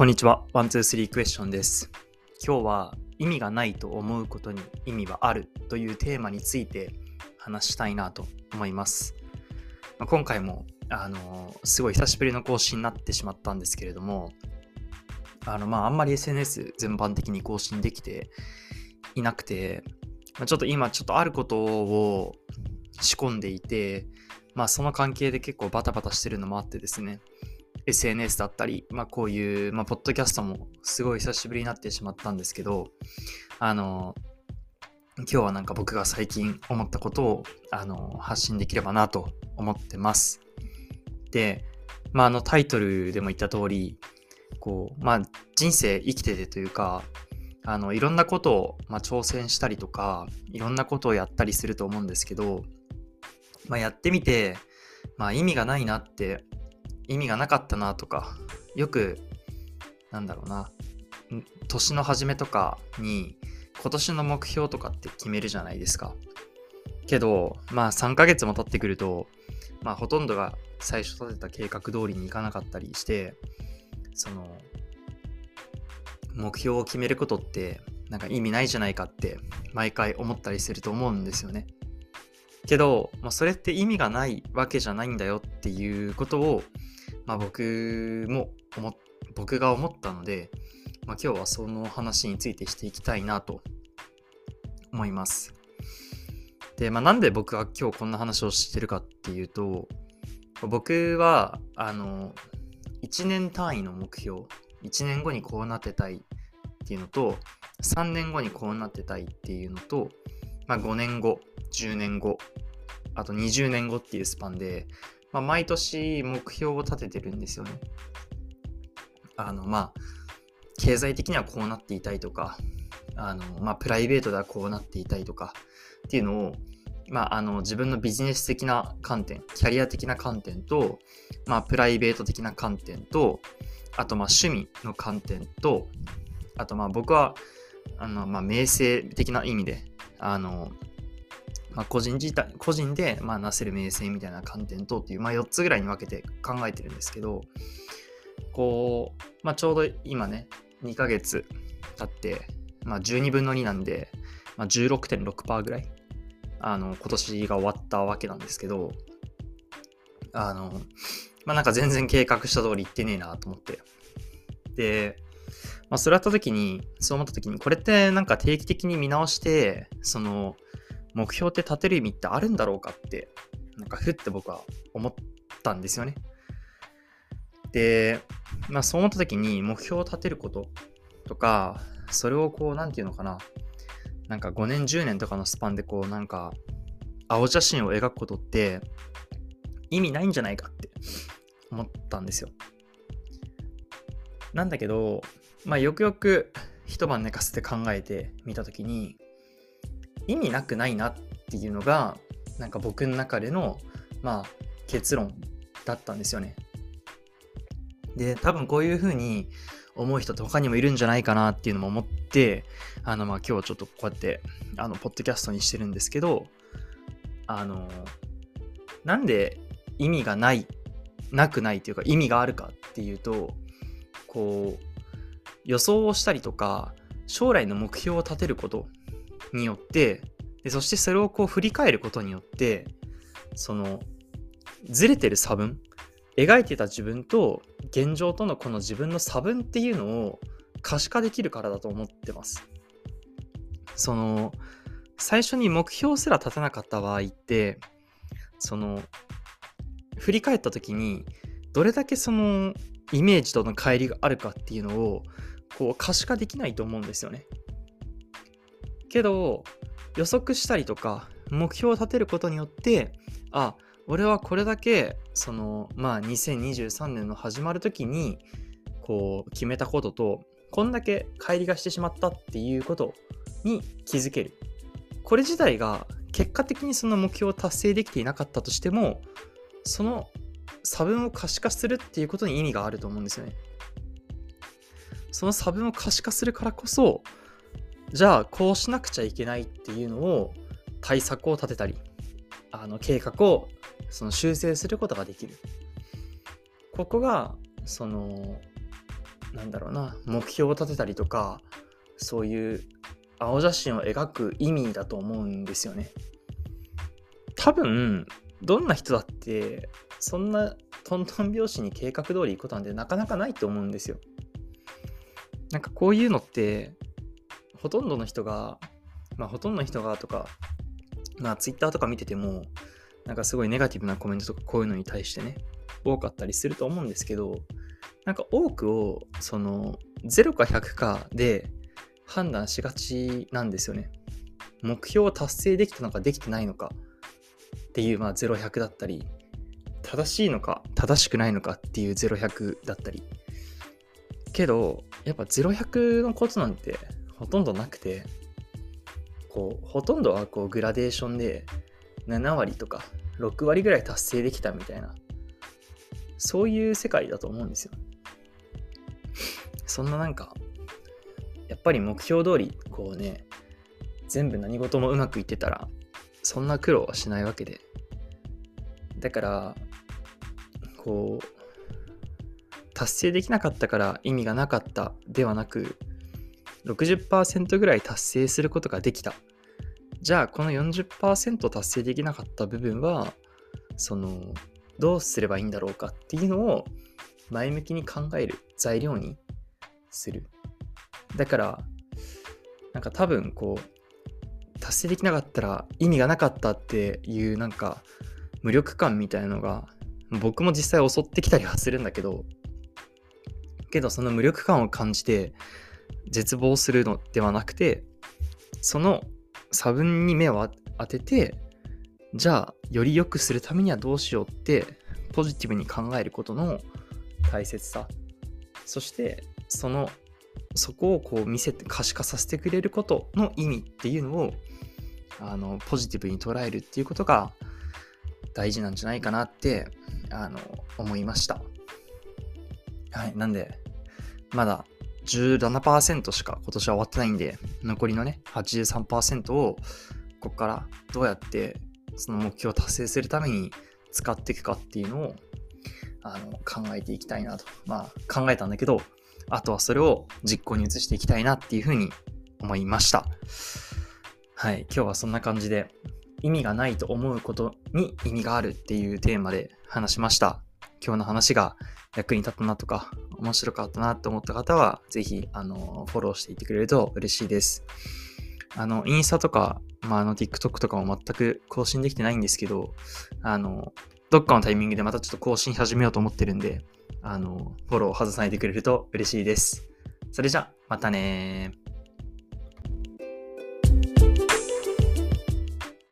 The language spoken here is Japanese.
こんにちは。ワン、ツー、スリークエスチョンです。今日は意味がないと思うことに意味はあるというテーマについて話したいなと思います。まあ、今回も、あのー、すごい久しぶりの更新になってしまったんですけれども、あの、まあ、あんまり SNS 全般的に更新できていなくて、まあ、ちょっと今ちょっとあることを仕込んでいて、まあ、その関係で結構バタバタしてるのもあってですね、SNS だったり、まあ、こういう、まあ、ポッドキャストもすごい久しぶりになってしまったんですけど、あの、今日はなんか僕が最近思ったことを、あの、発信できればなと思ってます。で、まあ、あのタイトルでも言った通り、こう、まあ、人生生きててというか、あの、いろんなことを、まあ、挑戦したりとか、いろんなことをやったりすると思うんですけど、まあ、やってみて、まあ、意味がないなって意味がなかったなとか、よく、なんだろうな、年の初めとかに今年の目標とかって決めるじゃないですか。けど、まあ3ヶ月も経ってくると、まあほとんどが最初立てた計画通りにいかなかったりして、その、目標を決めることってなんか意味ないじゃないかって毎回思ったりすると思うんですよね。けど、まあ、それって意味がないわけじゃないんだよっていうことをまあ、僕も僕が思ったので、まあ、今日はその話についてしていきたいなと思います。で、まあ、なんで僕が今日こんな話をしてるかっていうと、僕は、あの、1年単位の目標、1年後にこうなってたいっていうのと、3年後にこうなってたいっていうのと、まあ、5年後、10年後、あと20年後っていうスパンで、まあ、毎年目標を立ててるんですよね。あの、まあ、経済的にはこうなっていたいとか、あの、まあ、プライベートではこうなっていたいとかっていうのを、まあ、あの、自分のビジネス的な観点、キャリア的な観点と、まあ、プライベート的な観点と、あと、まあ、趣味の観点と、あと、まあ、僕は、あの、まあ、名声的な意味で、あの、まあ、個人自体、個人で、まあ、なせる名声みたいな観点とっていう、まあ、4つぐらいに分けて考えてるんですけど、こう、まあ、ちょうど今ね、2ヶ月経って、まあ、12分の2なんで、まあ、16.6%ぐらい、あの、今年が終わったわけなんですけど、あの、まあ、なんか全然計画した通り行ってねえなと思って。で、まあ、それあった時に、そう思った時に、これってなんか定期的に見直して、その、目標って立てる意味ってあるんだろうかって、なんかふって僕は思ったんですよね。で、まあそう思った時に目標を立てることとか、それをこう、なんていうのかな、なんか5年、10年とかのスパンでこう、なんか、青写真を描くことって意味ないんじゃないかって思ったんですよ。なんだけど、まあよくよく一晩寝かせて考えてみた時に、意味なくないなっていうのがなんか僕の中でのまあ結論だったんですよね。で多分こういうふうに思う人って他にもいるんじゃないかなっていうのも思ってあのまあ今日はちょっとこうやってあのポッドキャストにしてるんですけどあのなんで意味がないなくないというか意味があるかっていうとこう予想をしたりとか将来の目標を立てることによってでそしてそれをこう振り返ることによってそのずれてる差分描いてた自分と現状とのこの自分の差分っていうのを可視化できるからだと思ってます。その最初に目標すら立てなかった場合ってその振り返った時にどれだけそのイメージとの乖離があるかっていうのをこう可視化できないと思うんですよね。けど予測したりとか目標を立てることによってあ俺はこれだけそのまあ2023年の始まる時にこう決めたこととこんだけ乖離がしてしまったっていうことに気づける。これ自体が結果的にその目標を達成できていなかったとしてもその差分を可視化するっていうことに意味があると思うんですよね。その差分を可視化するからこそじゃあこうしなくちゃいけないっていうのを対策を立てたりあの計画をその修正することができるここがそのなんだろうな、目標を立てたりとか、そういう青写真を描く意味だと思うんですよね。多分、どんな人だって、そんなトントン拍子に計画通り行くことなんてなかなかないと思うんですよ。なんかこういうのって、ほとんどの人が、まあほとんどの人がとか、まあツイッターとか見てても、なんかすごいネガティブなコメントとかこういうのに対してね、多かったりすると思うんですけど、なんか多くを、その、0か100かで判断しがちなんですよね。目標を達成できたのかできてないのかっていう、まあ、0100だったり、正しいのか正しくないのかっていう0100だったり。けど、やっぱ0100のことなんてほとんどなくて、こう、ほとんどはこうグラデーションで7割とか6割ぐらい達成できたみたいな、そういう世界だと思うんですよ。そんななんか、やっぱり目標通り、こうね、全部何事もうまくいってたら、そんな苦労はしないわけで。だから、こう、達成できなかったから意味がなかったではなく、60%ぐらい達成することができた。じゃあ、この40%達成できなかった部分は、その、どうすればいいんだろうかっていうのを前向きに考える材料にする。だから、なんか多分こう、達成できなかったら意味がなかったっていうなんか無力感みたいのが僕も実際襲ってきたりはするんだけど、けどその無力感を感じて絶望するのではなくて、その差分に目を当てて、じゃあより良くするためにはどうしようってポジティブに考えることの大切さ。そしてそのそこをこう見せて可視化させてくれることの意味っていうのをあのポジティブに捉えるっていうことが大事なんじゃないかなってあの思いました。はい。なんで、まだ17%しか今年は終わってないんで、残りのね、83%をここからどうやってその目標を達成するために使っていくかっていうのをあの考えていきたいなと。まあ考えたんだけど、あとはそれを実行に移していきたいなっていうふうに思いました。はい。今日はそんな感じで意味がないと思うことに意味があるっていうテーマで話しました。今日の話が役に立ったなとか、面白かったなと思った方は、ぜひ、あの、フォローしていってくれると嬉しいです。あの、インスタとか、まあ、あの、TikTok とかも全く更新できてないんですけど、あの、どっかのタイミングでまたちょっと更新始めようと思ってるんで、あの、フォロー外さないでくれると嬉しいです。それじゃ、またね